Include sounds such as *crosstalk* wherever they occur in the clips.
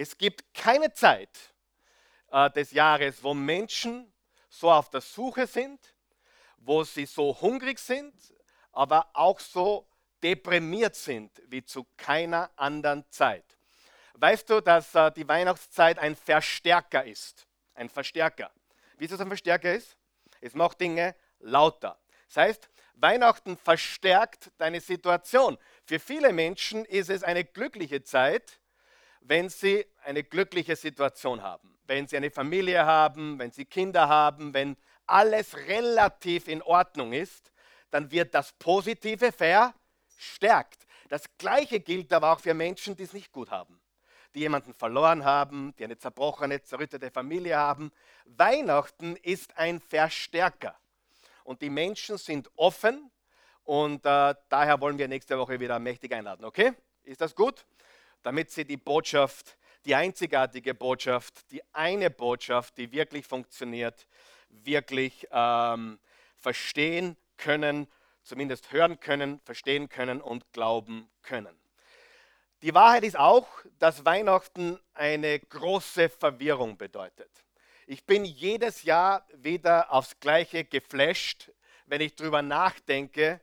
Es gibt keine Zeit äh, des Jahres, wo Menschen so auf der Suche sind, wo sie so hungrig sind, aber auch so deprimiert sind wie zu keiner anderen Zeit. Weißt du, dass äh, die Weihnachtszeit ein Verstärker ist? Ein Verstärker. Wie es ein Verstärker ist? Es macht Dinge lauter. Das heißt, Weihnachten verstärkt deine Situation. Für viele Menschen ist es eine glückliche Zeit, wenn sie eine glückliche Situation haben. Wenn sie eine Familie haben, wenn sie Kinder haben, wenn alles relativ in Ordnung ist, dann wird das Positive verstärkt. Das Gleiche gilt aber auch für Menschen, die es nicht gut haben, die jemanden verloren haben, die eine zerbrochene, zerrüttete Familie haben. Weihnachten ist ein Verstärker und die Menschen sind offen und äh, daher wollen wir nächste Woche wieder mächtig einladen. Okay? Ist das gut? Damit Sie die Botschaft, die einzigartige Botschaft, die eine Botschaft, die wirklich funktioniert, wirklich ähm, verstehen können, zumindest hören können, verstehen können und glauben können. Die Wahrheit ist auch, dass Weihnachten eine große Verwirrung bedeutet. Ich bin jedes Jahr wieder aufs Gleiche geflasht, wenn ich darüber nachdenke,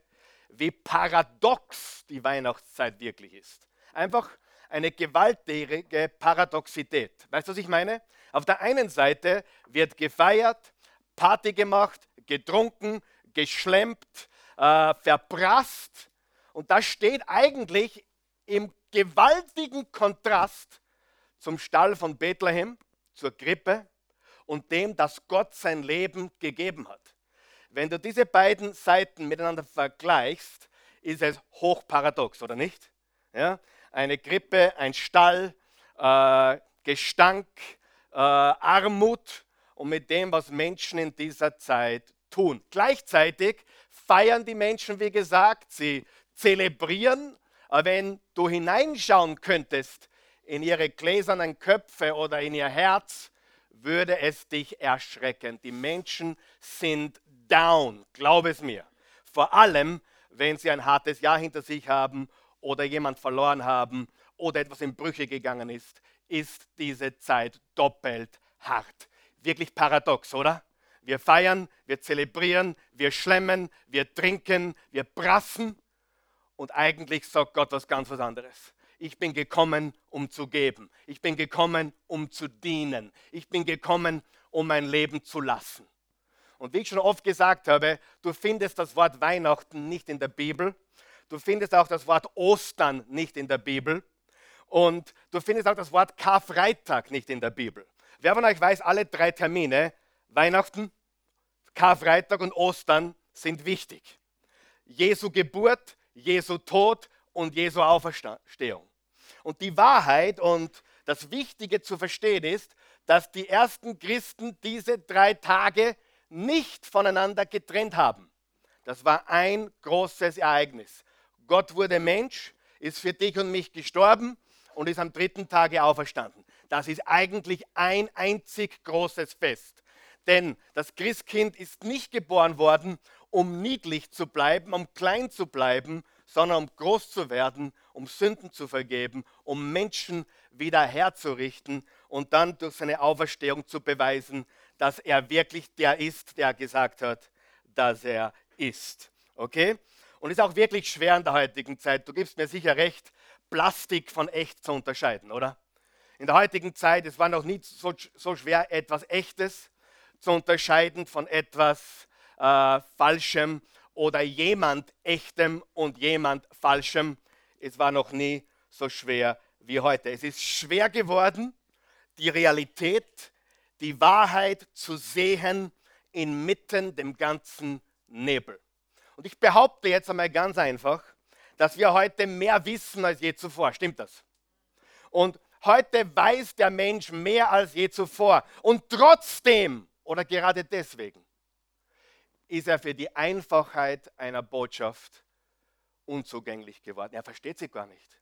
wie paradox die Weihnachtszeit wirklich ist. Einfach eine gewalttätige Paradoxität. Weißt du, was ich meine? Auf der einen Seite wird gefeiert, Party gemacht, getrunken, geschlemmt, äh, verprasst. Und das steht eigentlich im gewaltigen Kontrast zum Stall von Bethlehem, zur Krippe und dem, dass Gott sein Leben gegeben hat. Wenn du diese beiden Seiten miteinander vergleichst, ist es hochparadox, oder nicht? Ja? Eine Krippe, ein Stall, äh, Gestank, äh, Armut und mit dem, was Menschen in dieser Zeit tun. Gleichzeitig feiern die Menschen, wie gesagt, sie zelebrieren. Aber wenn du hineinschauen könntest in ihre gläsernen Köpfe oder in ihr Herz, würde es dich erschrecken. Die Menschen sind down, glaub es mir. Vor allem, wenn sie ein hartes Jahr hinter sich haben oder jemand verloren haben oder etwas in Brüche gegangen ist, ist diese Zeit doppelt hart. Wirklich paradox, oder? Wir feiern, wir zelebrieren, wir schlemmen, wir trinken, wir brassen und eigentlich sagt Gott was ganz was anderes. Ich bin gekommen, um zu geben. Ich bin gekommen, um zu dienen. Ich bin gekommen, um mein Leben zu lassen. Und wie ich schon oft gesagt habe, du findest das Wort Weihnachten nicht in der Bibel. Du findest auch das Wort Ostern nicht in der Bibel. Und du findest auch das Wort Karfreitag nicht in der Bibel. Wer von euch weiß, alle drei Termine, Weihnachten, Karfreitag und Ostern, sind wichtig. Jesu Geburt, Jesu Tod und Jesu Auferstehung. Und die Wahrheit und das Wichtige zu verstehen ist, dass die ersten Christen diese drei Tage nicht voneinander getrennt haben. Das war ein großes Ereignis. Gott wurde Mensch, ist für dich und mich gestorben und ist am dritten Tage auferstanden. Das ist eigentlich ein einzig großes Fest. Denn das Christkind ist nicht geboren worden, um niedlich zu bleiben, um klein zu bleiben, sondern um groß zu werden, um Sünden zu vergeben, um Menschen wieder herzurichten und dann durch seine Auferstehung zu beweisen, dass er wirklich der ist, der gesagt hat, dass er ist. Okay? Und ist auch wirklich schwer in der heutigen Zeit. Du gibst mir sicher recht, Plastik von echt zu unterscheiden, oder? In der heutigen Zeit, es war noch nie so, so schwer, etwas Echtes zu unterscheiden von etwas äh, Falschem oder jemand Echtem und jemand Falschem. Es war noch nie so schwer wie heute. Es ist schwer geworden, die Realität, die Wahrheit zu sehen inmitten dem ganzen Nebel. Und ich behaupte jetzt einmal ganz einfach, dass wir heute mehr wissen als je zuvor. Stimmt das? Und heute weiß der Mensch mehr als je zuvor. Und trotzdem oder gerade deswegen ist er für die Einfachheit einer Botschaft unzugänglich geworden. Er versteht sie gar nicht.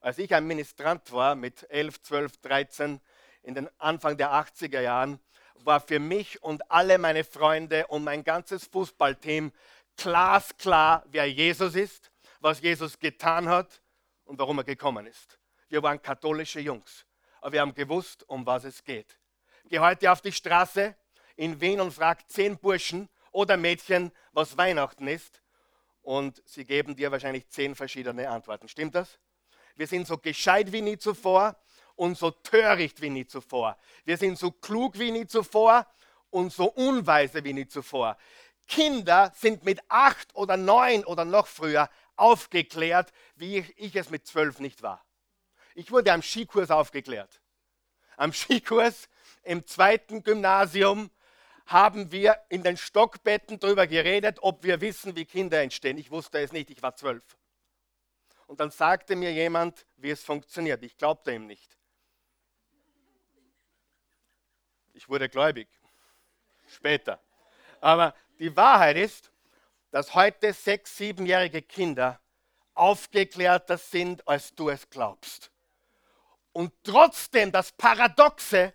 Als ich ein Ministrant war mit 11, 12, 13 in den Anfang der 80er Jahren, war für mich und alle meine Freunde und mein ganzes Fußballteam glasklar, wer Jesus ist, was Jesus getan hat und warum er gekommen ist. Wir waren katholische Jungs. aber wir haben gewusst, um was es geht. Geh heute auf die Straße in Wien und frag zehn Burschen oder Mädchen, was Weihnachten ist. Und sie geben dir wahrscheinlich zehn verschiedene Antworten. Stimmt das? Wir sind so gescheit wie nie zuvor und so töricht wie nie zuvor. Wir sind so klug wie nie zuvor und so unweise wie nie zuvor. Kinder sind mit acht oder neun oder noch früher aufgeklärt, wie ich, es mit zwölf nicht war. Ich wurde am Skikurs aufgeklärt. Am Skikurs im zweiten Gymnasium haben wir in den Stockbetten darüber geredet, ob wir wissen, wie Kinder entstehen. Ich wusste es nicht, ich war zwölf. Und dann sagte mir jemand, wie es funktioniert. Ich glaubte ihm nicht. Ich wurde gläubig. Später. Aber die Wahrheit ist, dass heute sechs, siebenjährige Kinder aufgeklärter sind, als du es glaubst. Und trotzdem das Paradoxe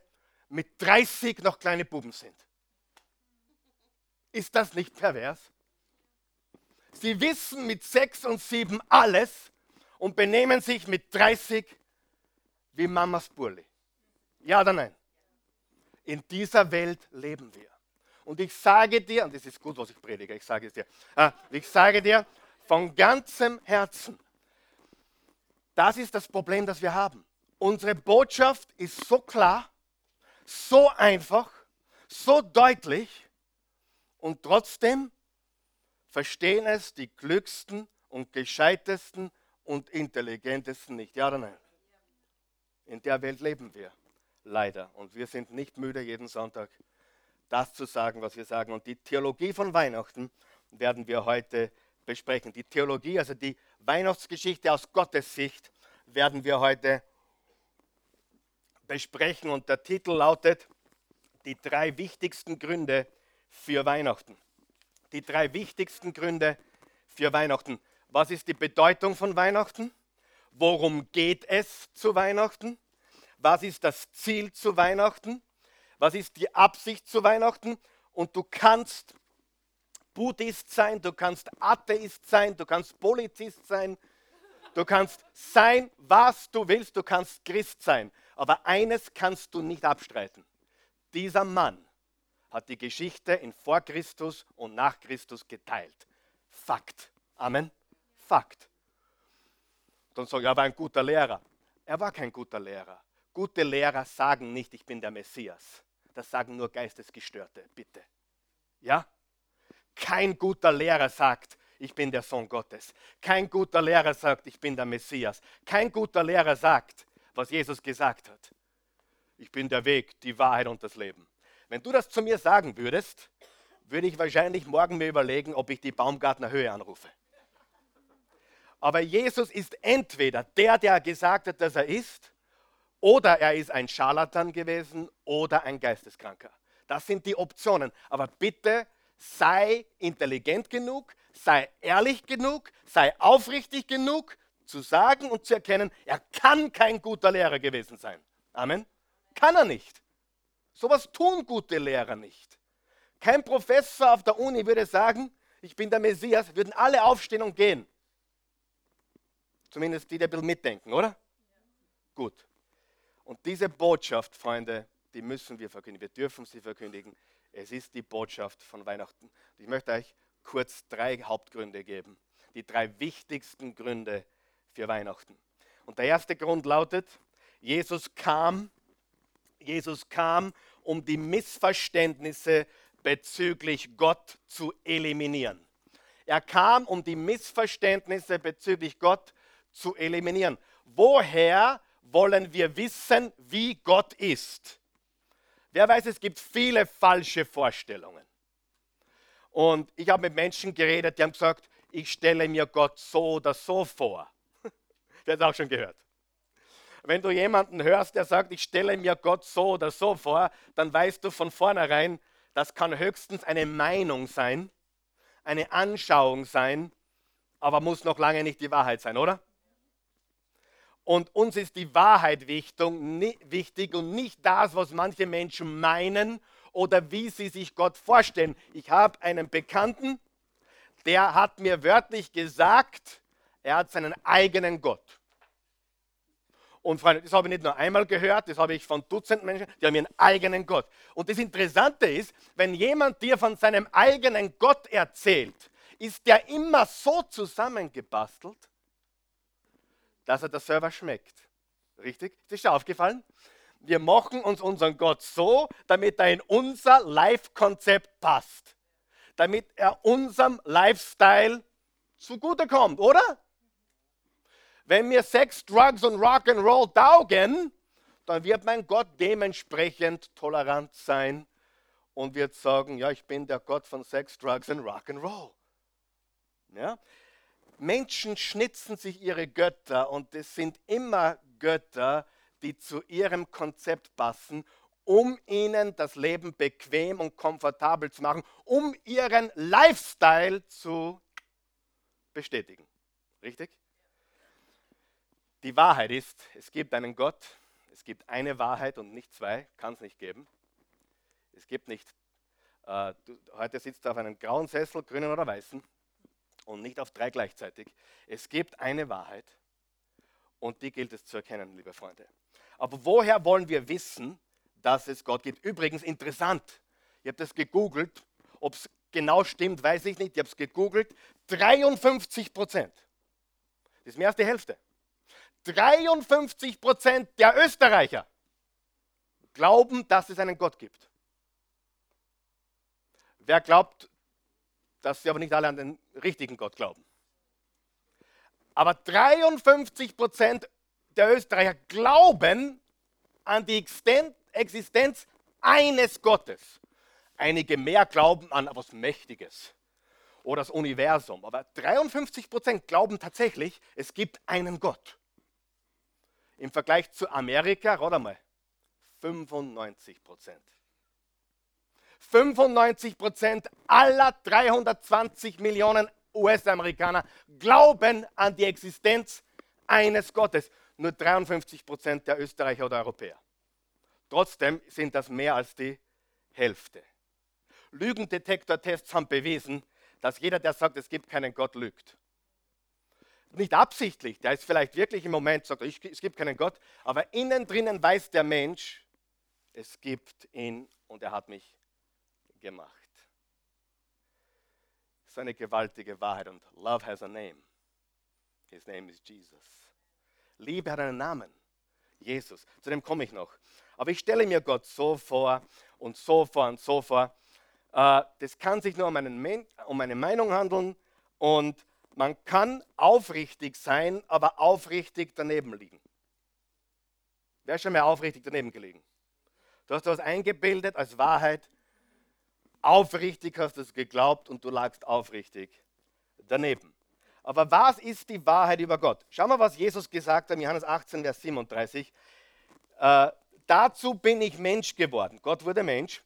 mit 30 noch kleine Buben sind. Ist das nicht pervers? Sie wissen mit sechs und sieben alles und benehmen sich mit 30 wie Mamas Burli. Ja oder nein? In dieser Welt leben wir. Und ich sage dir, und das ist gut, was ich predige, ich sage es dir, ah, ich sage dir von ganzem Herzen, das ist das Problem, das wir haben. Unsere Botschaft ist so klar, so einfach, so deutlich und trotzdem verstehen es die klügsten und gescheitesten und intelligentesten nicht. Ja oder nein? In der Welt leben wir leider und wir sind nicht müde, jeden Sonntag das zu sagen, was wir sagen. Und die Theologie von Weihnachten werden wir heute besprechen. Die Theologie, also die Weihnachtsgeschichte aus Gottes Sicht, werden wir heute besprechen. Und der Titel lautet Die drei wichtigsten Gründe für Weihnachten. Die drei wichtigsten Gründe für Weihnachten. Was ist die Bedeutung von Weihnachten? Worum geht es zu Weihnachten? Was ist das Ziel zu Weihnachten? Was ist die Absicht zu Weihnachten? Und du kannst Buddhist sein, du kannst Atheist sein, du kannst Polizist sein, du kannst sein, was du willst, du kannst Christ sein. Aber eines kannst du nicht abstreiten. Dieser Mann hat die Geschichte in vor Christus und nach Christus geteilt. Fakt. Amen. Fakt. Dann sage ich, er war ein guter Lehrer. Er war kein guter Lehrer. Gute Lehrer sagen nicht, ich bin der Messias. Das sagen nur Geistesgestörte, bitte. Ja? Kein guter Lehrer sagt, ich bin der Sohn Gottes. Kein guter Lehrer sagt, ich bin der Messias. Kein guter Lehrer sagt, was Jesus gesagt hat. Ich bin der Weg, die Wahrheit und das Leben. Wenn du das zu mir sagen würdest, würde ich wahrscheinlich morgen mir überlegen, ob ich die Baumgartner Höhe anrufe. Aber Jesus ist entweder der, der gesagt hat, dass er ist, oder er ist ein Scharlatan gewesen oder ein Geisteskranker. Das sind die Optionen. Aber bitte sei intelligent genug, sei ehrlich genug, sei aufrichtig genug zu sagen und zu erkennen, er kann kein guter Lehrer gewesen sein. Amen. Kann er nicht. Sowas tun gute Lehrer nicht. Kein Professor auf der Uni würde sagen, ich bin der Messias, würden alle aufstehen und gehen. Zumindest die, die ein bisschen mitdenken, oder? Gut. Und diese Botschaft, Freunde, die müssen wir verkündigen. Wir dürfen sie verkündigen. Es ist die Botschaft von Weihnachten. Ich möchte euch kurz drei Hauptgründe geben. Die drei wichtigsten Gründe für Weihnachten. Und der erste Grund lautet, Jesus kam, Jesus kam, um die Missverständnisse bezüglich Gott zu eliminieren. Er kam, um die Missverständnisse bezüglich Gott zu eliminieren. Woher wollen wir wissen, wie Gott ist. Wer weiß, es gibt viele falsche Vorstellungen. Und ich habe mit Menschen geredet, die haben gesagt, ich stelle mir Gott so oder so vor. *laughs* Wer hat auch schon gehört? Wenn du jemanden hörst, der sagt, ich stelle mir Gott so oder so vor, dann weißt du von vornherein, das kann höchstens eine Meinung sein, eine Anschauung sein, aber muss noch lange nicht die Wahrheit sein, oder? Und uns ist die Wahrheit wichtig und nicht das, was manche Menschen meinen oder wie sie sich Gott vorstellen. Ich habe einen Bekannten, der hat mir wörtlich gesagt, er hat seinen eigenen Gott. Und Freunde, das habe ich nicht nur einmal gehört, das habe ich von Dutzenden Menschen, die haben ihren eigenen Gott. Und das Interessante ist, wenn jemand dir von seinem eigenen Gott erzählt, ist der immer so zusammengebastelt, dass er das selber schmeckt. Richtig? Ist schon aufgefallen? Wir machen uns unseren Gott so, damit er in unser Life-Konzept passt. Damit er unserem Lifestyle zugutekommt, oder? Wenn mir Sex, Drugs und Rock'n'Roll taugen, dann wird mein Gott dementsprechend tolerant sein und wird sagen, ja, ich bin der Gott von Sex, Drugs und Rock'n'Roll. Ja? Menschen schnitzen sich ihre Götter und es sind immer Götter, die zu ihrem Konzept passen, um ihnen das Leben bequem und komfortabel zu machen, um ihren Lifestyle zu bestätigen. Richtig? Die Wahrheit ist, es gibt einen Gott, es gibt eine Wahrheit und nicht zwei, kann es nicht geben. Es gibt nicht, äh, du, heute sitzt du auf einem grauen Sessel, grünen oder weißen, und nicht auf drei gleichzeitig. Es gibt eine Wahrheit und die gilt es zu erkennen, liebe Freunde. Aber woher wollen wir wissen, dass es Gott gibt? Übrigens interessant, ich habe das gegoogelt, ob es genau stimmt, weiß ich nicht, ich habe es gegoogelt, 53 Prozent. Das ist mehr als die Hälfte. 53 Prozent der Österreicher glauben, dass es einen Gott gibt. Wer glaubt, dass sie aber nicht alle an den richtigen Gott glauben? Aber 53 Prozent der Österreicher glauben an die Existenz eines Gottes. Einige mehr glauben an etwas Mächtiges oder das Universum. Aber 53 Prozent glauben tatsächlich, es gibt einen Gott. Im Vergleich zu Amerika, rat mal, 95 Prozent. 95 Prozent aller 320 Millionen US-Amerikaner glauben an die Existenz eines Gottes. Nur 53 Prozent der Österreicher oder Europäer. Trotzdem sind das mehr als die Hälfte. Lügendetektortests haben bewiesen, dass jeder, der sagt, es gibt keinen Gott, lügt. Nicht absichtlich, der ist vielleicht wirklich im Moment, sagt, es gibt keinen Gott, aber innen drinnen weiß der Mensch, es gibt ihn und er hat mich gemacht. Das ist eine gewaltige Wahrheit und Love has a name. His name is Jesus. Liebe hat einen Namen. Jesus. Zu dem komme ich noch. Aber ich stelle mir Gott so vor und so vor und so vor. Äh, das kann sich nur um, einen, eine Meinung handeln und man kann aufrichtig sein, aber aufrichtig daneben liegen. Wer ist schon mal aufrichtig daneben gelegen? Du hast etwas eingebildet als Wahrheit, aufrichtig hast du es geglaubt und du lagst aufrichtig daneben. Aber was ist die Wahrheit über Gott? Schau mal, was Jesus gesagt hat in Johannes 18, Vers 37. Äh, dazu bin ich Mensch geworden. Gott wurde Mensch.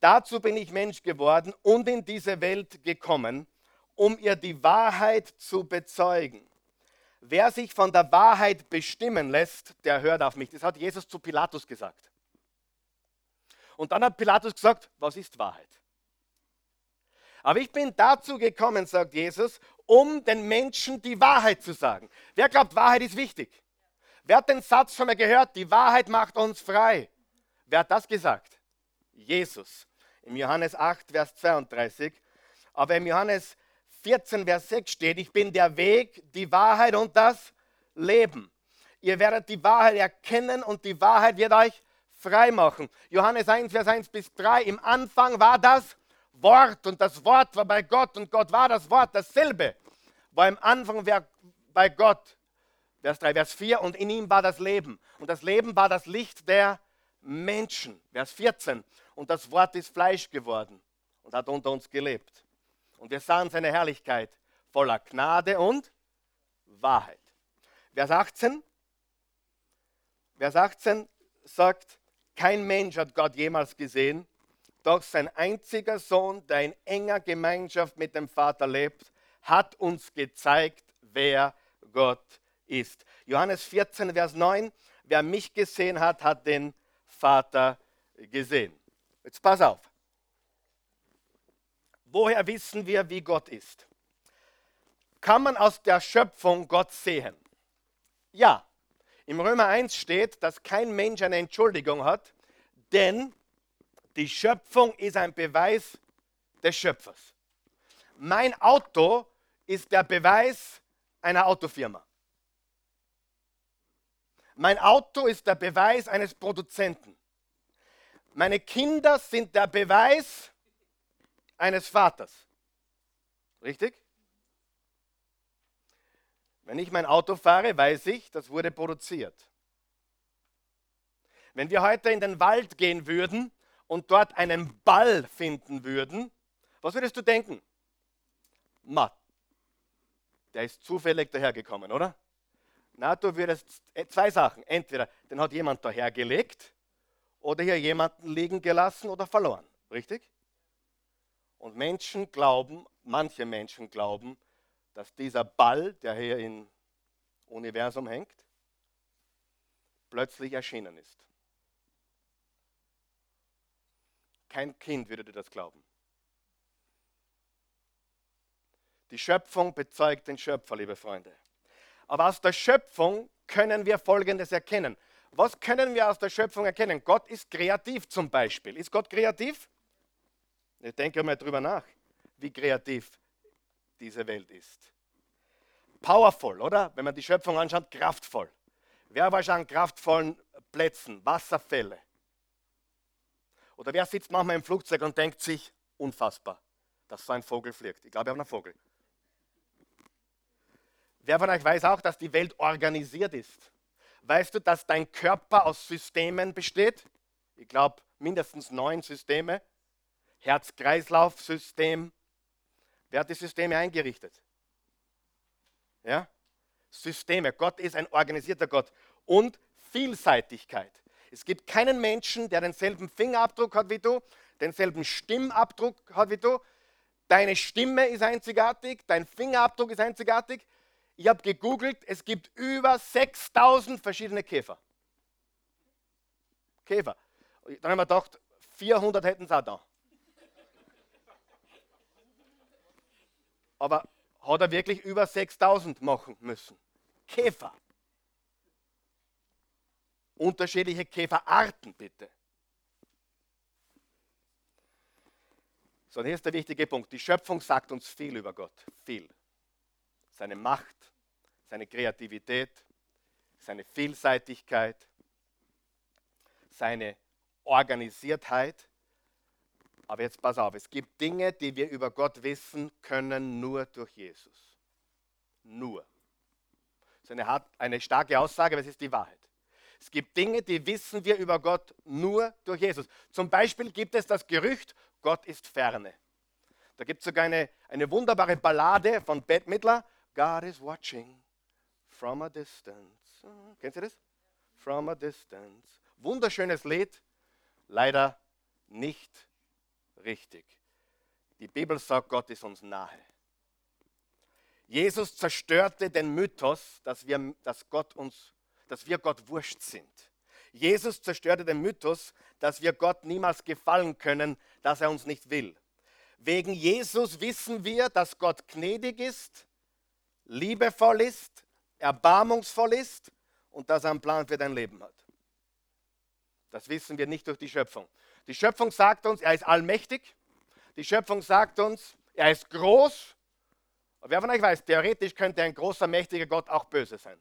Dazu bin ich Mensch geworden und in diese Welt gekommen, um ihr die Wahrheit zu bezeugen. Wer sich von der Wahrheit bestimmen lässt, der hört auf mich. Das hat Jesus zu Pilatus gesagt. Und dann hat Pilatus gesagt, was ist Wahrheit? Aber ich bin dazu gekommen, sagt Jesus, um den Menschen die Wahrheit zu sagen. Wer glaubt, Wahrheit ist wichtig? Wer hat den Satz schon mal gehört, die Wahrheit macht uns frei? Wer hat das gesagt? Jesus. Im Johannes 8, Vers 32. Aber im Johannes 14, Vers 6 steht, ich bin der Weg, die Wahrheit und das Leben. Ihr werdet die Wahrheit erkennen und die Wahrheit wird euch frei machen. Johannes 1, Vers 1 bis 3. Im Anfang war das Wort und das Wort war bei Gott und Gott war das Wort, dasselbe. War im Anfang bei Gott. Vers 3, Vers 4 und in ihm war das Leben. Und das Leben war das Licht der Menschen. Vers 14. Und das Wort ist Fleisch geworden und hat unter uns gelebt. Und wir sahen seine Herrlichkeit voller Gnade und Wahrheit. Vers 18. Vers 18 sagt, kein Mensch hat Gott jemals gesehen, doch sein einziger Sohn, der in enger Gemeinschaft mit dem Vater lebt, hat uns gezeigt, wer Gott ist. Johannes 14, Vers 9, wer mich gesehen hat, hat den Vater gesehen. Jetzt pass auf. Woher wissen wir, wie Gott ist? Kann man aus der Schöpfung Gott sehen? Ja. Im Römer 1 steht, dass kein Mensch eine Entschuldigung hat, denn die Schöpfung ist ein Beweis des Schöpfers. Mein Auto ist der Beweis einer Autofirma. Mein Auto ist der Beweis eines Produzenten. Meine Kinder sind der Beweis eines Vaters. Richtig? Wenn ich mein Auto fahre, weiß ich, das wurde produziert. Wenn wir heute in den Wald gehen würden und dort einen Ball finden würden, was würdest du denken? Ma, der ist zufällig dahergekommen, oder? Na, du würdest zwei Sachen. Entweder den hat jemand dahergelegt oder hier jemanden liegen gelassen oder verloren. Richtig? Und Menschen glauben, manche Menschen glauben, dass dieser Ball, der hier im Universum hängt, plötzlich erschienen ist. Kein Kind würde dir das glauben. Die Schöpfung bezeugt den Schöpfer, liebe Freunde. Aber aus der Schöpfung können wir Folgendes erkennen. Was können wir aus der Schöpfung erkennen? Gott ist kreativ zum Beispiel. Ist Gott kreativ? Ich denke mal drüber nach, wie kreativ diese Welt ist. Powerful, oder? Wenn man die Schöpfung anschaut, kraftvoll. Wer war schon an kraftvollen Plätzen, Wasserfälle? Oder wer sitzt manchmal im Flugzeug und denkt sich, unfassbar, dass so ein Vogel fliegt. Ich glaube, ich habe einen Vogel. Wer von euch weiß auch, dass die Welt organisiert ist? Weißt du, dass dein Körper aus Systemen besteht? Ich glaube, mindestens neun Systeme. Herz-Kreislauf-System. Wer hat die Systeme eingerichtet? Ja? Systeme. Gott ist ein organisierter Gott. Und Vielseitigkeit. Es gibt keinen Menschen, der denselben Fingerabdruck hat wie du, denselben Stimmabdruck hat wie du. Deine Stimme ist einzigartig, dein Fingerabdruck ist einzigartig. Ich habe gegoogelt, es gibt über 6000 verschiedene Käfer. Käfer. Dann haben wir gedacht, 400 hätten sie auch da. Aber hat er wirklich über 6000 machen müssen? Käfer. Unterschiedliche Käferarten, bitte. So, hier ist der wichtige Punkt. Die Schöpfung sagt uns viel über Gott. Viel seine Macht, seine Kreativität, seine Vielseitigkeit, seine Organisiertheit. Aber jetzt pass auf, es gibt Dinge, die wir über Gott wissen können nur durch Jesus. Nur. Das ist eine, eine starke Aussage, aber es ist die Wahrheit. Es gibt Dinge, die wissen wir über Gott nur durch Jesus. Zum Beispiel gibt es das Gerücht, Gott ist ferne. Da gibt es sogar eine, eine wunderbare Ballade von Bette Midler, God is watching from a distance. Kennt ihr das? From a distance. Wunderschönes Lied, leider nicht richtig. Die Bibel sagt, Gott ist uns nahe. Jesus zerstörte den Mythos, dass wir, dass Gott uns, dass wir Gott wurscht sind. Jesus zerstörte den Mythos, dass wir Gott niemals gefallen können, dass er uns nicht will. Wegen Jesus wissen wir, dass Gott gnädig ist, liebevoll ist, erbarmungsvoll ist und dass er einen Plan für dein Leben hat. Das wissen wir nicht durch die Schöpfung. Die Schöpfung sagt uns, er ist allmächtig. Die Schöpfung sagt uns, er ist groß. wer von euch weiß, theoretisch könnte ein großer, mächtiger Gott auch böse sein.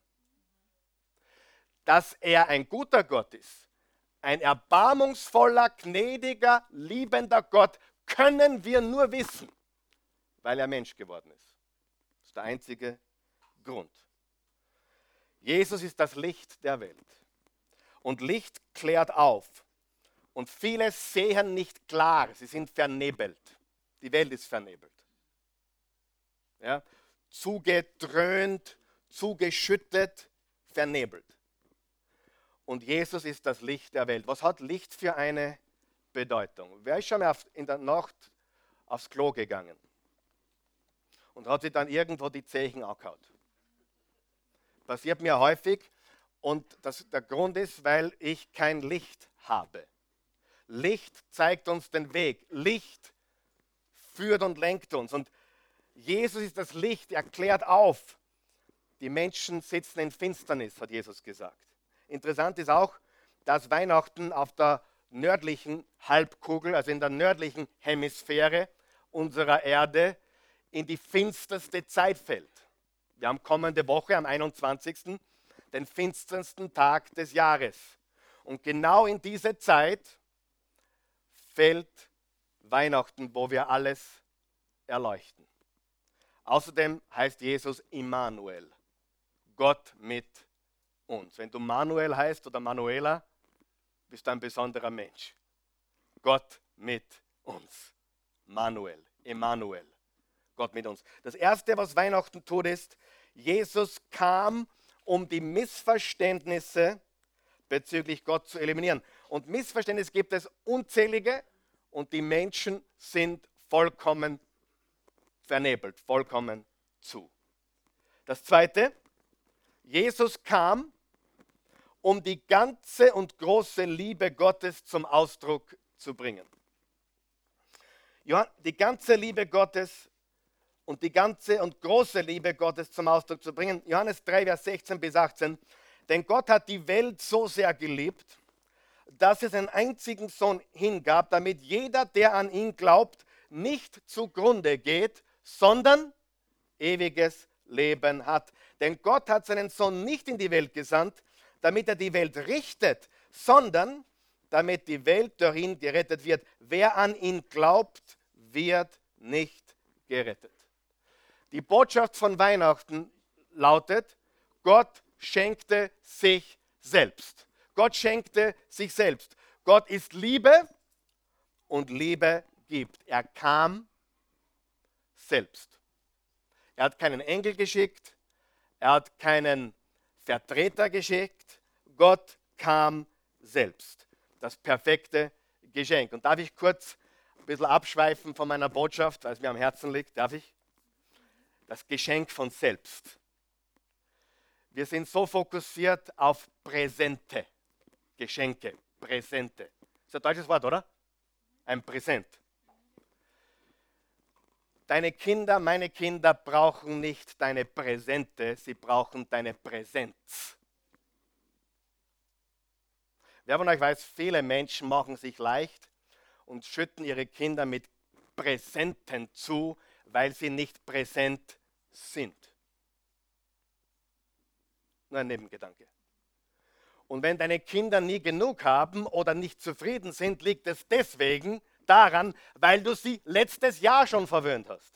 Dass er ein guter Gott ist, ein erbarmungsvoller, gnädiger, liebender Gott, können wir nur wissen, weil er Mensch geworden ist der einzige Grund. Jesus ist das Licht der Welt. Und Licht klärt auf. Und viele sehen nicht klar, sie sind vernebelt. Die Welt ist vernebelt. Ja? Zugedröhnt, zugeschüttet, vernebelt. Und Jesus ist das Licht der Welt. Was hat Licht für eine Bedeutung? Wer ist schon mal in der Nacht aufs Klo gegangen? und hat sich dann irgendwo die Zechen angehaut. Passiert mir häufig und das, der Grund ist, weil ich kein Licht habe. Licht zeigt uns den Weg. Licht führt und lenkt uns. Und Jesus ist das Licht, er klärt auf. Die Menschen sitzen in Finsternis, hat Jesus gesagt. Interessant ist auch, dass Weihnachten auf der nördlichen Halbkugel, also in der nördlichen Hemisphäre unserer Erde, in die finsterste Zeit fällt. Wir haben kommende Woche am 21. den finstersten Tag des Jahres. Und genau in diese Zeit fällt Weihnachten, wo wir alles erleuchten. Außerdem heißt Jesus Immanuel, Gott mit uns. Wenn du Manuel heißt oder Manuela, bist du ein besonderer Mensch. Gott mit uns. Manuel, Emmanuel. Gott mit uns. Das Erste, was Weihnachten tut, ist, Jesus kam, um die Missverständnisse bezüglich Gott zu eliminieren. Und Missverständnisse gibt es unzählige und die Menschen sind vollkommen vernebelt, vollkommen zu. Das Zweite, Jesus kam, um die ganze und große Liebe Gottes zum Ausdruck zu bringen. Die ganze Liebe Gottes und die ganze und große Liebe Gottes zum Ausdruck zu bringen. Johannes 3, Vers 16 bis 18. Denn Gott hat die Welt so sehr geliebt, dass es einen einzigen Sohn hingab, damit jeder, der an ihn glaubt, nicht zugrunde geht, sondern ewiges Leben hat. Denn Gott hat seinen Sohn nicht in die Welt gesandt, damit er die Welt richtet, sondern damit die Welt durch ihn gerettet wird. Wer an ihn glaubt, wird nicht gerettet. Die Botschaft von Weihnachten lautet, Gott schenkte sich selbst. Gott schenkte sich selbst. Gott ist Liebe und Liebe gibt. Er kam selbst. Er hat keinen Engel geschickt, er hat keinen Vertreter geschickt. Gott kam selbst. Das perfekte Geschenk. Und darf ich kurz ein bisschen abschweifen von meiner Botschaft, weil es mir am Herzen liegt? Darf ich? Das Geschenk von selbst. Wir sind so fokussiert auf Präsente, Geschenke, Präsente. Das ist ein deutsches Wort, oder? Ein Präsent. Deine Kinder, meine Kinder brauchen nicht deine Präsente, sie brauchen deine Präsenz. Wer von euch weiß, viele Menschen machen sich leicht und schütten ihre Kinder mit Präsenten zu, weil sie nicht präsent sind. Nur ein Nebengedanke. Und wenn deine Kinder nie genug haben oder nicht zufrieden sind, liegt es deswegen, daran, weil du sie letztes Jahr schon verwöhnt hast.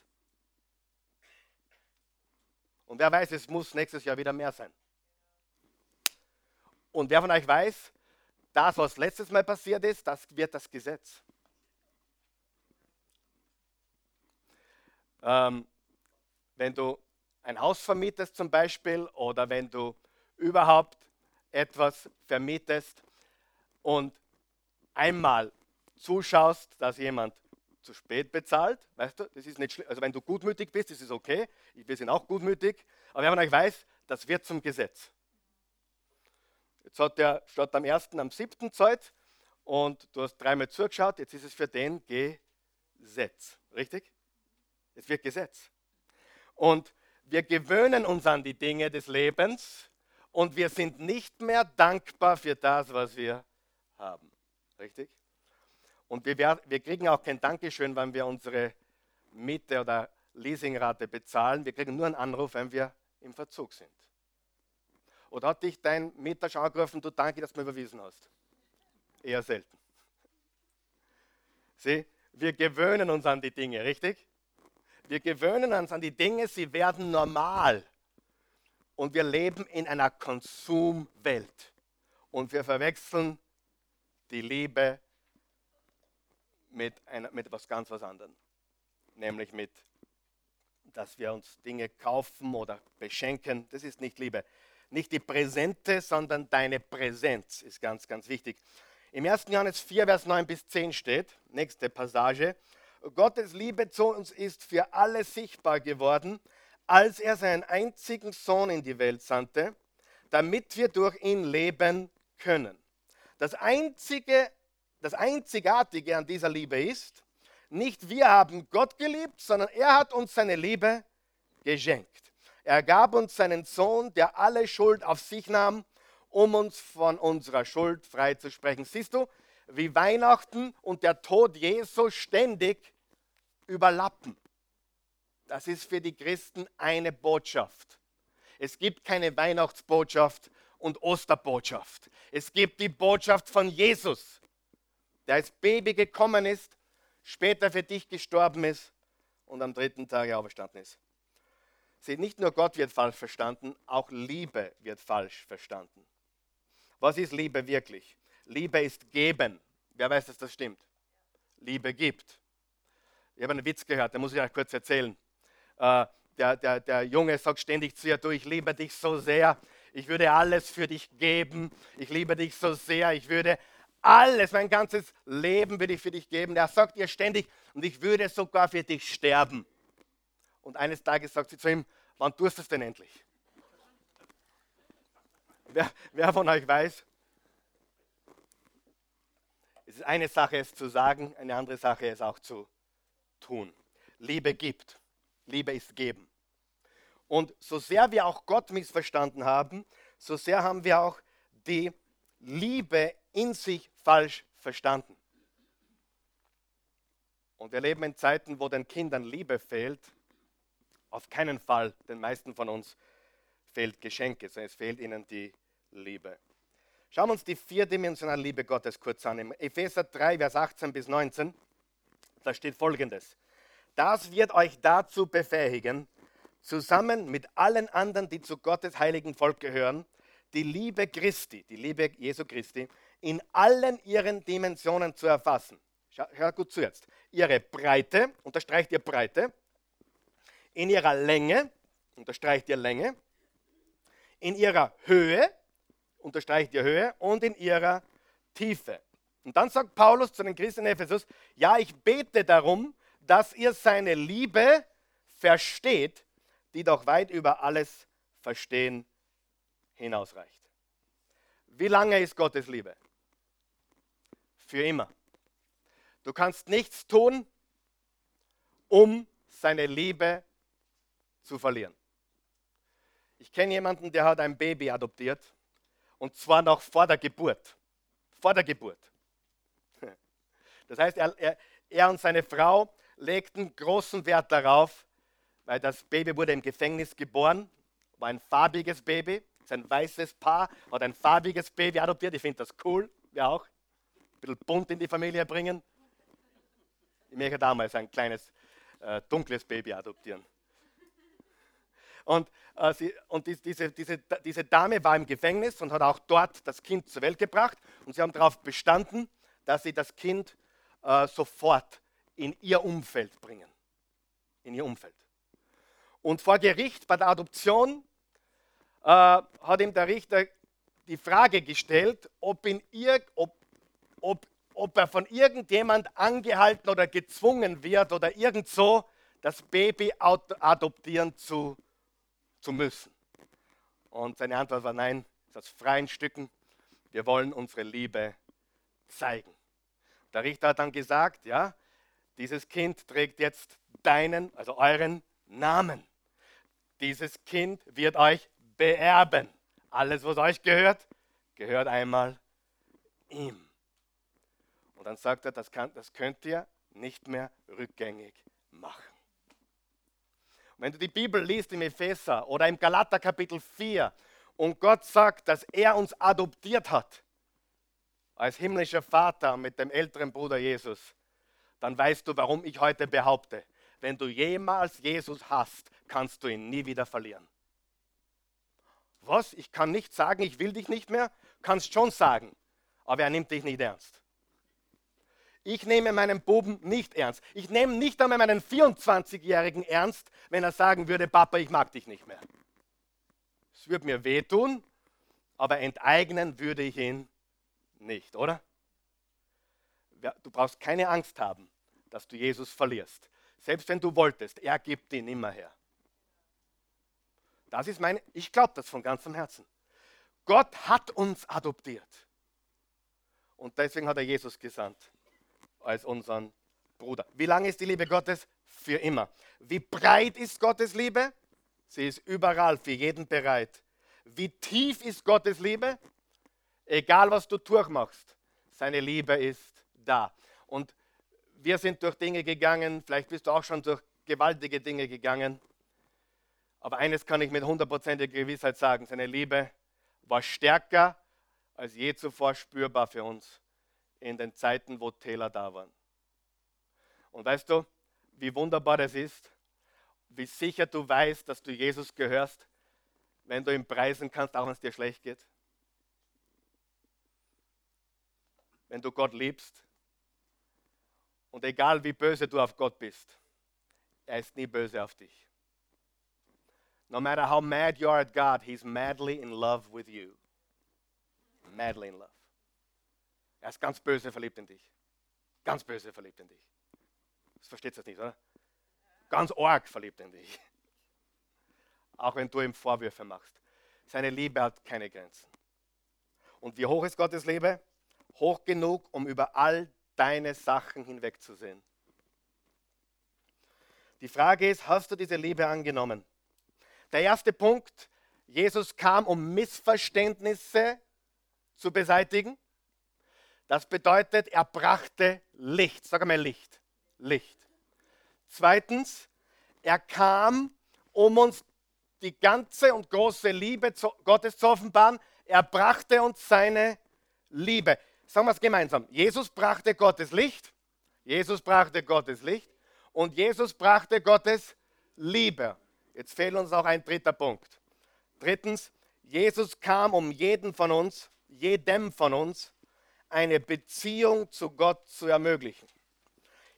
Und wer weiß, es muss nächstes Jahr wieder mehr sein. Und wer von euch weiß, das, was letztes Mal passiert ist, das wird das Gesetz. Ähm, wenn du ein Haus vermietest zum Beispiel oder wenn du überhaupt etwas vermietest und einmal zuschaust, dass jemand zu spät bezahlt, weißt du, das ist nicht schlimm. Also wenn du gutmütig bist, ist es okay. Wir sind auch gutmütig. Aber wenn man euch weiß, das wird zum Gesetz. Jetzt hat der statt am ersten am siebten Zeit und du hast dreimal zugeschaut, jetzt ist es für den Gesetz. Richtig? Es wird Gesetz. Und wir gewöhnen uns an die Dinge des Lebens und wir sind nicht mehr dankbar für das, was wir haben. Richtig? Und wir, wir kriegen auch kein Dankeschön, wenn wir unsere Miete oder Leasingrate bezahlen. Wir kriegen nur einen Anruf, wenn wir im Verzug sind. Oder hat dich dein Mieter schon angerufen, du danke, dass du mir überwiesen hast? Eher selten. Sieh, wir gewöhnen uns an die Dinge, richtig? Wir gewöhnen uns an die Dinge, sie werden normal. Und wir leben in einer Konsumwelt. Und wir verwechseln die Liebe mit, einer, mit etwas ganz was anderem. Nämlich mit, dass wir uns Dinge kaufen oder beschenken. Das ist nicht Liebe. Nicht die Präsente, sondern deine Präsenz ist ganz, ganz wichtig. Im 1. Johannes 4, Vers 9 bis 10 steht, nächste Passage, Gottes Liebe zu uns ist für alle sichtbar geworden, als er seinen einzigen Sohn in die Welt sandte, damit wir durch ihn leben können. Das einzige das Einzigartige an dieser Liebe ist, nicht wir haben Gott geliebt, sondern er hat uns seine Liebe geschenkt. Er gab uns seinen Sohn, der alle Schuld auf sich nahm um uns von unserer Schuld freizusprechen. Siehst du, wie Weihnachten und der Tod Jesu ständig überlappen. Das ist für die Christen eine Botschaft. Es gibt keine Weihnachtsbotschaft und Osterbotschaft. Es gibt die Botschaft von Jesus, der als Baby gekommen ist, später für dich gestorben ist und am dritten Tag auferstanden ist. Seht, nicht nur Gott wird falsch verstanden, auch Liebe wird falsch verstanden. Was ist Liebe wirklich? Liebe ist geben. Wer weiß, dass das stimmt? Liebe gibt. Ich habe einen Witz gehört, den muss ich euch kurz erzählen. Äh, der, der, der Junge sagt ständig zu ihr, du, ich liebe dich so sehr, ich würde alles für dich geben, ich liebe dich so sehr, ich würde alles, mein ganzes Leben würde ich für dich geben. Er sagt ihr ständig, und ich würde sogar für dich sterben. Und eines Tages sagt sie zu ihm, wann tust du es denn endlich? Wer, wer von euch weiß? Es ist eine Sache, es zu sagen, eine andere Sache, es auch zu tun. Liebe gibt. Liebe ist geben. Und so sehr wir auch Gott missverstanden haben, so sehr haben wir auch die Liebe in sich falsch verstanden. Und wir leben in Zeiten, wo den Kindern Liebe fehlt. Auf keinen Fall, den meisten von uns fehlt Geschenke, sondern es fehlt ihnen die Liebe. Schauen wir uns die vierdimensionale Liebe Gottes kurz an. Im Epheser 3, Vers 18 bis 19, da steht folgendes. Das wird euch dazu befähigen, zusammen mit allen anderen, die zu Gottes heiligen Volk gehören, die Liebe Christi, die Liebe Jesu Christi, in allen ihren Dimensionen zu erfassen. Hör gut zu jetzt. Ihre Breite, unterstreicht ihr Breite, in ihrer Länge, unterstreicht ihr Länge, in ihrer Höhe, unterstreicht ihr Höhe und in ihrer Tiefe. Und dann sagt Paulus zu den Christen in Ephesus, ja, ich bete darum, dass ihr seine Liebe versteht, die doch weit über alles Verstehen hinausreicht. Wie lange ist Gottes Liebe? Für immer. Du kannst nichts tun, um seine Liebe zu verlieren. Ich kenne jemanden, der hat ein Baby adoptiert und zwar noch vor der Geburt. Vor der Geburt. *laughs* Das heißt, er, er, er und seine Frau legten großen Wert darauf, weil das Baby wurde im Gefängnis geboren, war ein farbiges Baby, sein weißes Paar hat ein farbiges Baby adoptiert. Ich finde das cool, wir auch. Bisschen bunt in die Familie bringen. Ich möchte damals ein kleines äh, dunkles Baby adoptieren. Und, äh, sie, und die, diese, diese, diese Dame war im Gefängnis und hat auch dort das Kind zur Welt gebracht. Und sie haben darauf bestanden, dass sie das Kind äh, sofort in ihr Umfeld bringen. In ihr Umfeld. Und vor Gericht bei der Adoption äh, hat ihm der Richter die Frage gestellt, ob, in ir, ob, ob, ob er von irgendjemand angehalten oder gezwungen wird oder irgend so, das Baby adoptieren zu, zu müssen. Und seine Antwort war nein, aus freien Stücken. Wir wollen unsere Liebe zeigen. Der Richter hat dann gesagt, ja, dieses Kind trägt jetzt deinen, also euren Namen. Dieses Kind wird euch beerben. Alles, was euch gehört, gehört einmal ihm. Und dann sagt er, das, kann, das könnt ihr nicht mehr rückgängig machen. Und wenn du die Bibel liest im Epheser oder im Galater Kapitel 4 und Gott sagt, dass er uns adoptiert hat als himmlischer Vater mit dem älteren Bruder Jesus, dann weißt du, warum ich heute behaupte, wenn du jemals Jesus hast, kannst du ihn nie wieder verlieren. Was? Ich kann nicht sagen, ich will dich nicht mehr? Kannst schon sagen, aber er nimmt dich nicht ernst. Ich nehme meinen Buben nicht ernst. Ich nehme nicht einmal meinen 24-Jährigen ernst, wenn er sagen würde, Papa, ich mag dich nicht mehr. Es würde mir wehtun, aber enteignen würde ich ihn nicht, oder? Du brauchst keine Angst haben, dass du Jesus verlierst. Selbst wenn du wolltest, er gibt ihn immer her. Das ist meine, ich glaube das von ganzem Herzen. Gott hat uns adoptiert. Und deswegen hat er Jesus gesandt als unseren Bruder. Wie lange ist die Liebe Gottes? Für immer. Wie breit ist Gottes Liebe? Sie ist überall, für jeden bereit. Wie tief ist Gottes Liebe? Egal was du durchmachst, seine Liebe ist da. Und wir sind durch Dinge gegangen, vielleicht bist du auch schon durch gewaltige Dinge gegangen. Aber eines kann ich mit hundertprozentiger Gewissheit sagen, seine Liebe war stärker als je zuvor spürbar für uns in den Zeiten, wo Täler da waren. Und weißt du, wie wunderbar das ist, wie sicher du weißt, dass du Jesus gehörst, wenn du ihn preisen kannst, auch wenn es dir schlecht geht? Wenn du Gott liebst und egal wie böse du auf Gott bist, er ist nie böse auf dich. No matter how mad you are at God, he's madly in love with you. Madly in love. Er ist ganz böse verliebt in dich. Ganz böse verliebt in dich. Das versteht ihr nicht, oder? Ganz arg verliebt in dich. Auch wenn du ihm Vorwürfe machst. Seine Liebe hat keine Grenzen. Und wie hoch ist Gottes Liebe? Hoch genug, um über all deine Sachen hinwegzusehen. Die Frage ist, hast du diese Liebe angenommen? Der erste Punkt, Jesus kam, um Missverständnisse zu beseitigen. Das bedeutet, er brachte Licht. Sag einmal Licht. Licht. Zweitens, er kam, um uns die ganze und große Liebe Gottes zu offenbaren. Er brachte uns seine Liebe. Sagen wir es gemeinsam. Jesus brachte Gottes Licht. Jesus brachte Gottes Licht. Und Jesus brachte Gottes Liebe. Jetzt fehlt uns noch ein dritter Punkt. Drittens, Jesus kam, um jeden von uns, jedem von uns, eine Beziehung zu Gott zu ermöglichen.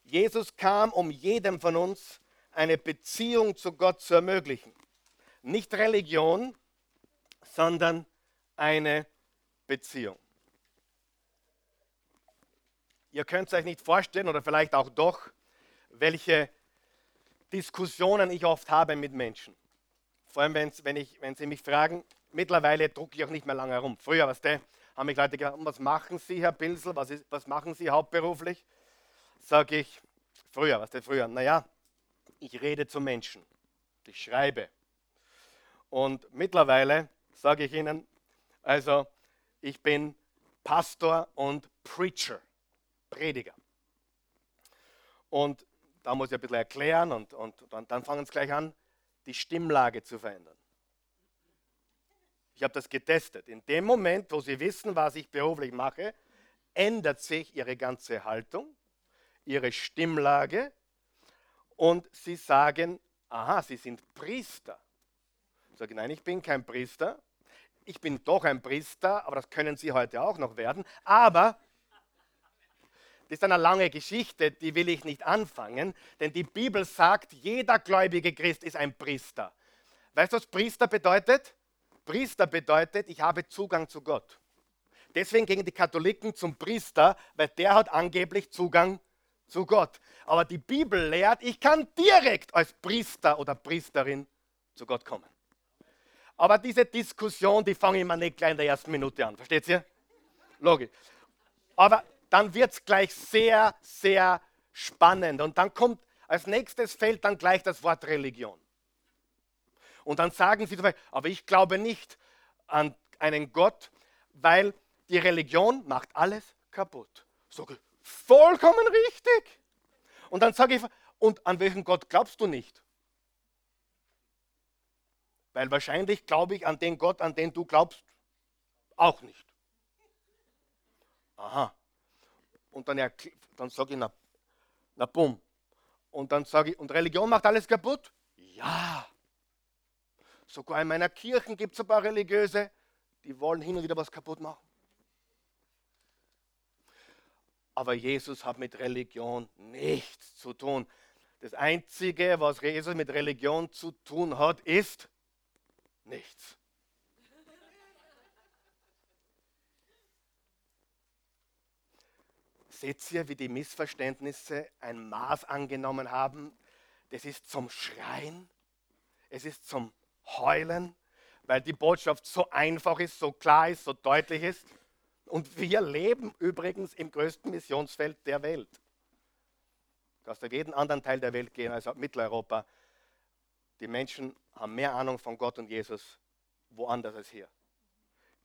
Jesus kam, um jedem von uns eine Beziehung zu Gott zu ermöglichen. Nicht Religion, sondern eine Beziehung. Ihr könnt es euch nicht vorstellen oder vielleicht auch doch, welche Diskussionen ich oft habe mit Menschen. Vor allem, wenn, ich, wenn sie mich fragen, mittlerweile drucke ich auch nicht mehr lange herum. Früher, was der, haben mich Leute gefragt, was machen Sie, Herr Pilsel, was, ist, was machen Sie hauptberuflich? Sage ich, früher, was der früher? Naja, ich rede zu Menschen, ich schreibe. Und mittlerweile sage ich Ihnen, also ich bin Pastor und Preacher, Prediger. Und da muss ich ein bisschen erklären und, und dann, dann fangen sie gleich an, die Stimmlage zu verändern. Ich habe das getestet. In dem Moment, wo sie wissen, was ich beruflich mache, ändert sich ihre ganze Haltung, ihre Stimmlage und sie sagen, aha, sie sind Priester. Ich sage, nein, ich bin kein Priester. Ich bin doch ein Priester, aber das können Sie heute auch noch werden. Aber das ist eine lange Geschichte, die will ich nicht anfangen, denn die Bibel sagt, jeder gläubige Christ ist ein Priester. Weißt du, was Priester bedeutet? Priester bedeutet, ich habe Zugang zu Gott. Deswegen gehen die Katholiken zum Priester, weil der hat angeblich Zugang zu Gott. Aber die Bibel lehrt, ich kann direkt als Priester oder Priesterin zu Gott kommen. Aber diese Diskussion, die fange ich mal nicht gleich in der ersten Minute an. Versteht ihr? Logisch. Aber dann wird es gleich sehr, sehr spannend. Und dann kommt als nächstes fällt dann gleich das Wort Religion. Und dann sagen sie, aber ich glaube nicht an einen Gott, weil die Religion macht alles kaputt. Sage vollkommen richtig. Und dann sage ich, und an welchen Gott glaubst du nicht? Weil wahrscheinlich glaube ich an den Gott, an den du glaubst, auch nicht. Aha. Und dann, dann sage ich, na, na bumm. Und dann sage ich, und Religion macht alles kaputt? Ja. Sogar in meiner Kirche gibt es ein paar Religiöse, die wollen hin und wieder was kaputt machen. Aber Jesus hat mit Religion nichts zu tun. Das Einzige, was Jesus mit Religion zu tun hat, ist nichts. Seht ihr, wie die Missverständnisse ein Maß angenommen haben? Das ist zum Schreien, es ist zum Heulen, weil die Botschaft so einfach ist, so klar ist, so deutlich ist. Und wir leben übrigens im größten Missionsfeld der Welt. Du kannst auf jeden anderen Teil der Welt gehen, also Mitteleuropa. Die Menschen haben mehr Ahnung von Gott und Jesus woanders als hier.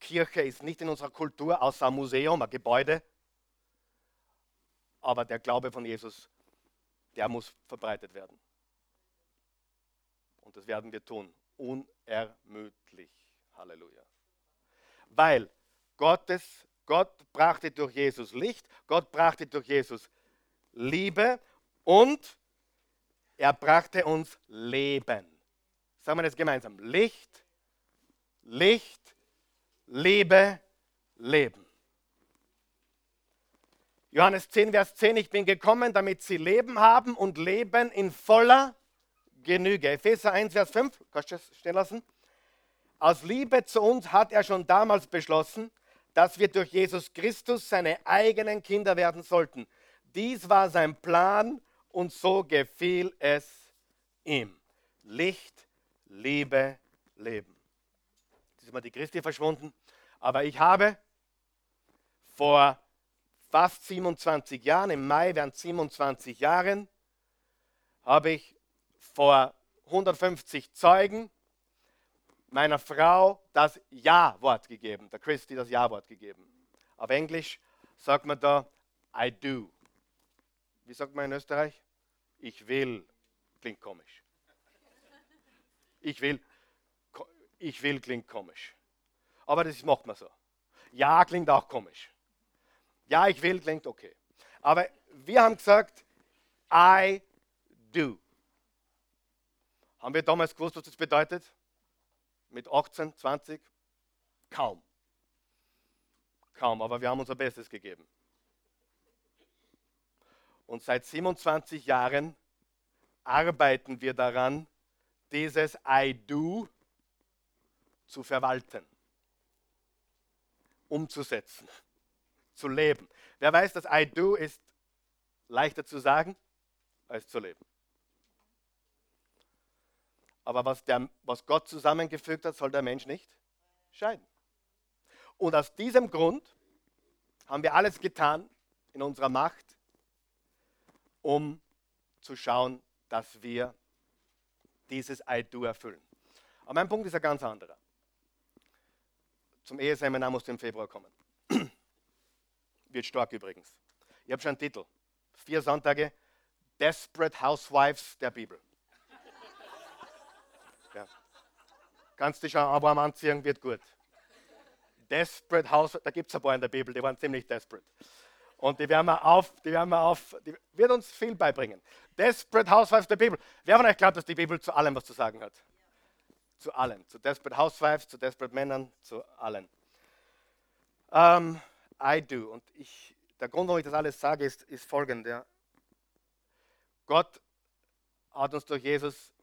Kirche ist nicht in unserer Kultur außer ein Museum, ein Gebäude. Aber der Glaube von Jesus, der muss verbreitet werden. Und das werden wir tun. Unermüdlich. Halleluja. Weil Gottes, Gott brachte durch Jesus Licht, Gott brachte durch Jesus Liebe und er brachte uns Leben. Sagen wir das gemeinsam. Licht, Licht, Liebe, Leben. Johannes 10, Vers 10, ich bin gekommen, damit sie Leben haben und Leben in voller Genüge. Epheser 1, Vers 5, kannst du das stehen lassen? Aus Liebe zu uns hat er schon damals beschlossen, dass wir durch Jesus Christus seine eigenen Kinder werden sollten. Dies war sein Plan und so gefiel es ihm. Licht, Liebe, Leben. Jetzt ist mal die Christi verschwunden, aber ich habe vor fast 27 Jahren, im Mai während 27 Jahren, habe ich vor 150 Zeugen meiner Frau das Ja-Wort gegeben, der Christi das Ja-Wort gegeben. Auf Englisch sagt man da I do. Wie sagt man in Österreich? Ich will. Klingt komisch. Ich will. Ich will klingt komisch. Aber das macht man so. Ja klingt auch komisch. Ja, ich will klingt okay. Aber wir haben gesagt, I do. Haben wir damals gewusst, was das bedeutet? Mit 18, 20? Kaum. Kaum, aber wir haben unser Bestes gegeben. Und seit 27 Jahren arbeiten wir daran, dieses I do zu verwalten, umzusetzen, zu leben. Wer weiß, dass I do ist leichter zu sagen als zu leben. Aber was, der, was Gott zusammengefügt hat, soll der Mensch nicht scheiden. Und aus diesem Grund haben wir alles getan in unserer Macht, um zu schauen, dass wir dieses I do erfüllen. Aber mein Punkt ist ein ganz anderer. Zum Eheseminar musst du im Februar kommen. *clears throat* Wird stark übrigens. Ich habe schon einen Titel. Vier Sonntage, Desperate Housewives der Bibel. Ja. Kannst dich schon Abraham anziehen, wird gut. Desperate House, da gibt es ein paar in der Bibel, die waren ziemlich desperate. Und die werden wir auf, die werden wir auf, die wird uns viel beibringen. Desperate Housewives der Bibel. Wer von euch glaubt, dass die Bibel zu allem was zu sagen hat? Zu allen. Zu Desperate Housewives, zu Desperate Männern, zu allen. Um, ähm, I do. Und ich, der Grund, warum ich das alles sage, ist, ist folgender. Gott hat uns durch Jesus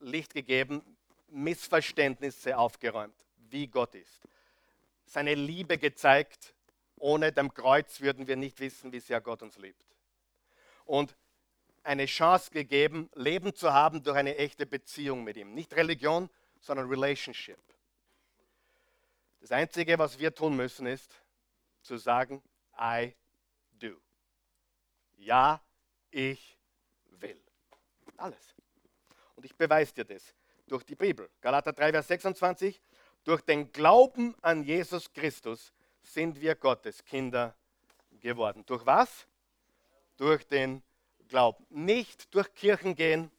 Licht gegeben, Missverständnisse aufgeräumt, wie Gott ist. Seine Liebe gezeigt. Ohne dem Kreuz würden wir nicht wissen, wie sehr Gott uns liebt. Und eine Chance gegeben, Leben zu haben durch eine echte Beziehung mit ihm. Nicht Religion, sondern Relationship. Das Einzige, was wir tun müssen, ist zu sagen, I do. Ja, ich will. Alles. Ich beweise dir das durch die Bibel. Galater 3, Vers 26. Durch den Glauben an Jesus Christus sind wir Gottes Kinder geworden. Durch was? Durch den Glauben. Nicht durch Kirchen gehen,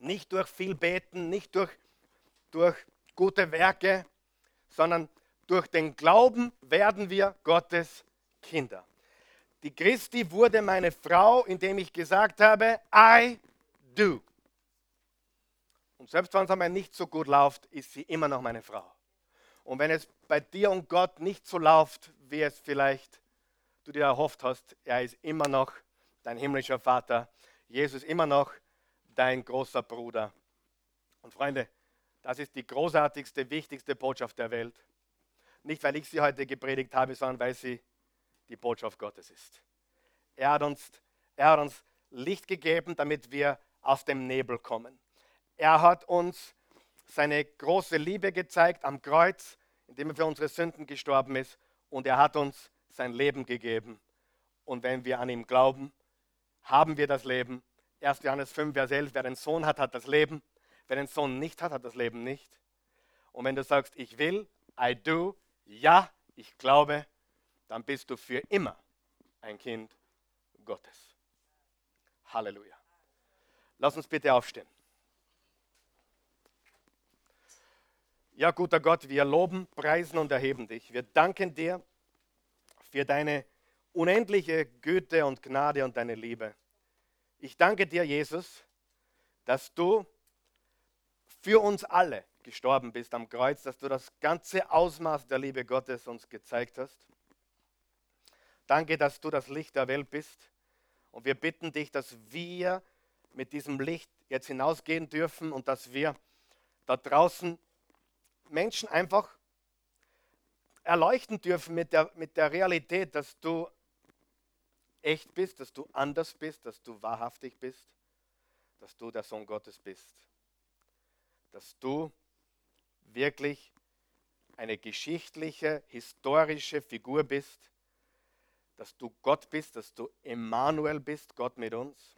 nicht durch viel Beten, nicht durch, durch gute Werke, sondern durch den Glauben werden wir Gottes Kinder. Die Christi wurde meine Frau, indem ich gesagt habe, I do. Und selbst wenn es einmal nicht so gut läuft, ist sie immer noch meine Frau. Und wenn es bei dir und Gott nicht so läuft, wie es vielleicht du dir erhofft hast, er ist immer noch dein himmlischer Vater. Jesus ist immer noch dein großer Bruder. Und Freunde, das ist die großartigste, wichtigste Botschaft der Welt. Nicht, weil ich sie heute gepredigt habe, sondern weil sie die Botschaft Gottes ist. Er hat uns, er hat uns Licht gegeben, damit wir aus dem Nebel kommen. Er hat uns seine große Liebe gezeigt am Kreuz, indem er für unsere Sünden gestorben ist. Und er hat uns sein Leben gegeben. Und wenn wir an ihm glauben, haben wir das Leben. 1. Johannes 5, Vers 11, wer den Sohn hat, hat das Leben. Wer den Sohn nicht hat, hat das Leben nicht. Und wenn du sagst, ich will, I do, ja, ich glaube, dann bist du für immer ein Kind Gottes. Halleluja. Lass uns bitte aufstehen. Ja, guter Gott, wir loben, preisen und erheben dich. Wir danken dir für deine unendliche Güte und Gnade und deine Liebe. Ich danke dir, Jesus, dass du für uns alle gestorben bist am Kreuz, dass du das ganze Ausmaß der Liebe Gottes uns gezeigt hast. Danke, dass du das Licht der Welt bist. Und wir bitten dich, dass wir mit diesem Licht jetzt hinausgehen dürfen und dass wir da draußen Menschen einfach erleuchten dürfen mit der, mit der Realität, dass du echt bist, dass du anders bist, dass du wahrhaftig bist, dass du der Sohn Gottes bist, dass du wirklich eine geschichtliche, historische Figur bist, dass du Gott bist, dass du Emmanuel bist, Gott mit uns.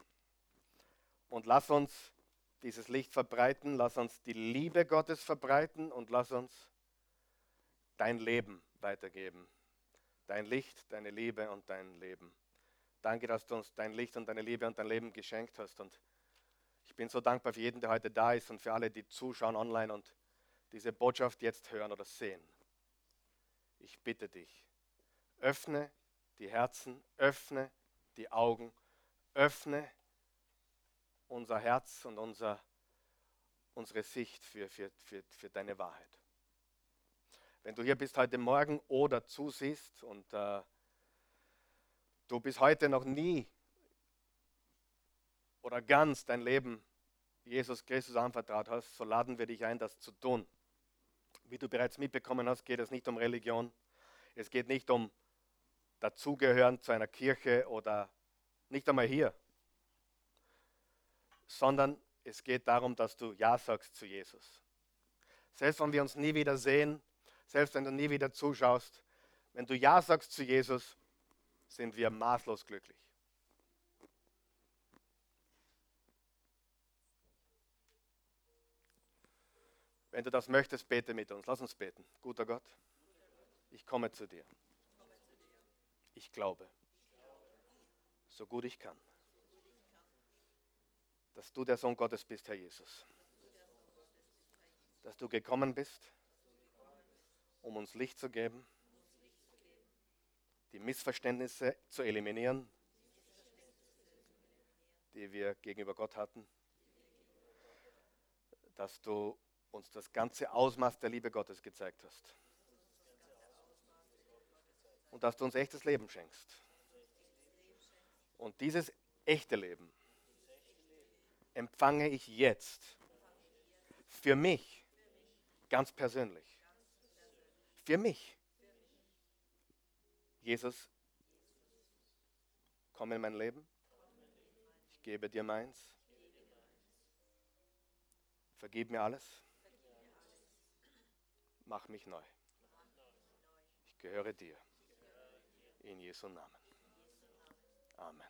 Und lass uns dieses Licht verbreiten, lass uns die Liebe Gottes verbreiten und lass uns dein Leben weitergeben. Dein Licht, deine Liebe und dein Leben. Danke, dass du uns dein Licht und deine Liebe und dein Leben geschenkt hast. Und ich bin so dankbar für jeden, der heute da ist und für alle, die zuschauen online und diese Botschaft jetzt hören oder sehen. Ich bitte dich, öffne die Herzen, öffne die Augen, öffne unser Herz und unser, unsere Sicht für, für, für, für deine Wahrheit. Wenn du hier bist heute Morgen oder zusiehst und äh, du bis heute noch nie oder ganz dein Leben Jesus Christus anvertraut hast, so laden wir dich ein, das zu tun. Wie du bereits mitbekommen hast, geht es nicht um Religion. Es geht nicht um dazugehören zu einer Kirche oder nicht einmal hier, sondern es geht darum, dass du Ja sagst zu Jesus. Selbst wenn wir uns nie wieder sehen, selbst wenn du nie wieder zuschaust, wenn du Ja sagst zu Jesus, sind wir maßlos glücklich. Wenn du das möchtest, bete mit uns. Lass uns beten. Guter Gott, ich komme zu dir. Ich glaube, so gut ich kann, dass du der Sohn Gottes bist, Herr Jesus. Dass du gekommen bist, um uns Licht zu geben, die Missverständnisse zu eliminieren, die wir gegenüber Gott hatten, dass du uns das ganze Ausmaß der Liebe Gottes gezeigt hast und dass du uns echtes Leben schenkst. Und dieses echte Leben empfange ich jetzt für mich ganz persönlich. Für mich. Jesus, komm in mein Leben. Ich gebe dir meins. Vergib mir alles. Mach mich neu. Ich gehöre dir. In Jesu Namen. Amen.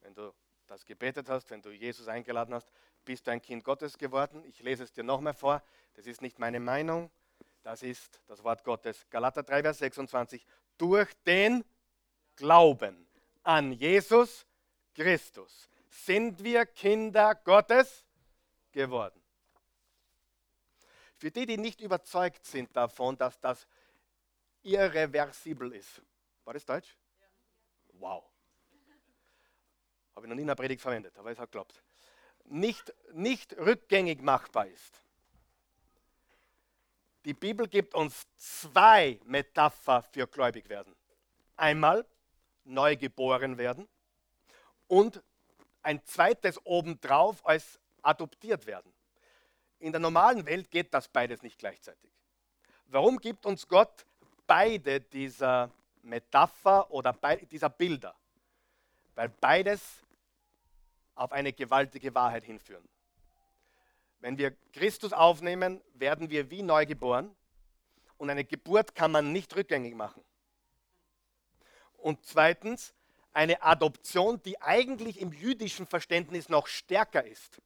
Wenn du das gebetet hast, wenn du Jesus eingeladen hast, bist du ein Kind Gottes geworden. Ich lese es dir nochmal vor. Das ist nicht meine Meinung, das ist das Wort Gottes. Galater 3, Vers 26. Durch den Glauben an Jesus Christus sind wir Kinder Gottes geworden. Für die, die nicht überzeugt sind davon, dass das irreversibel ist, war das Deutsch? Wow. Habe ich noch nie in einer Predigt verwendet, aber es hat geklappt. Nicht, nicht rückgängig machbar ist. Die Bibel gibt uns zwei Metapher für gläubig werden. Einmal neu geboren werden und ein zweites obendrauf als adoptiert werden. In der normalen Welt geht das beides nicht gleichzeitig. Warum gibt uns Gott beide dieser Metapher oder dieser Bilder, weil beides auf eine gewaltige Wahrheit hinführen. Wenn wir Christus aufnehmen, werden wir wie neu geboren und eine Geburt kann man nicht rückgängig machen. Und zweitens, eine Adoption, die eigentlich im jüdischen Verständnis noch stärker ist,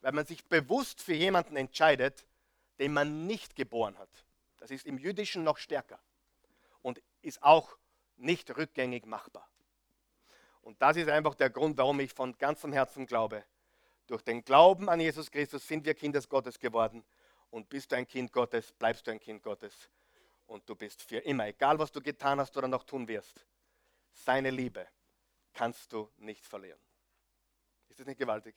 weil man sich bewusst für jemanden entscheidet, den man nicht geboren hat. Das ist im Jüdischen noch stärker und ist auch nicht rückgängig machbar. Und das ist einfach der Grund, warum ich von ganzem Herzen glaube. Durch den Glauben an Jesus Christus sind wir Kinder Gottes geworden. Und bist du ein Kind Gottes, bleibst du ein Kind Gottes. Und du bist für immer, egal was du getan hast oder noch tun wirst, seine Liebe kannst du nicht verlieren. Ist das nicht gewaltig?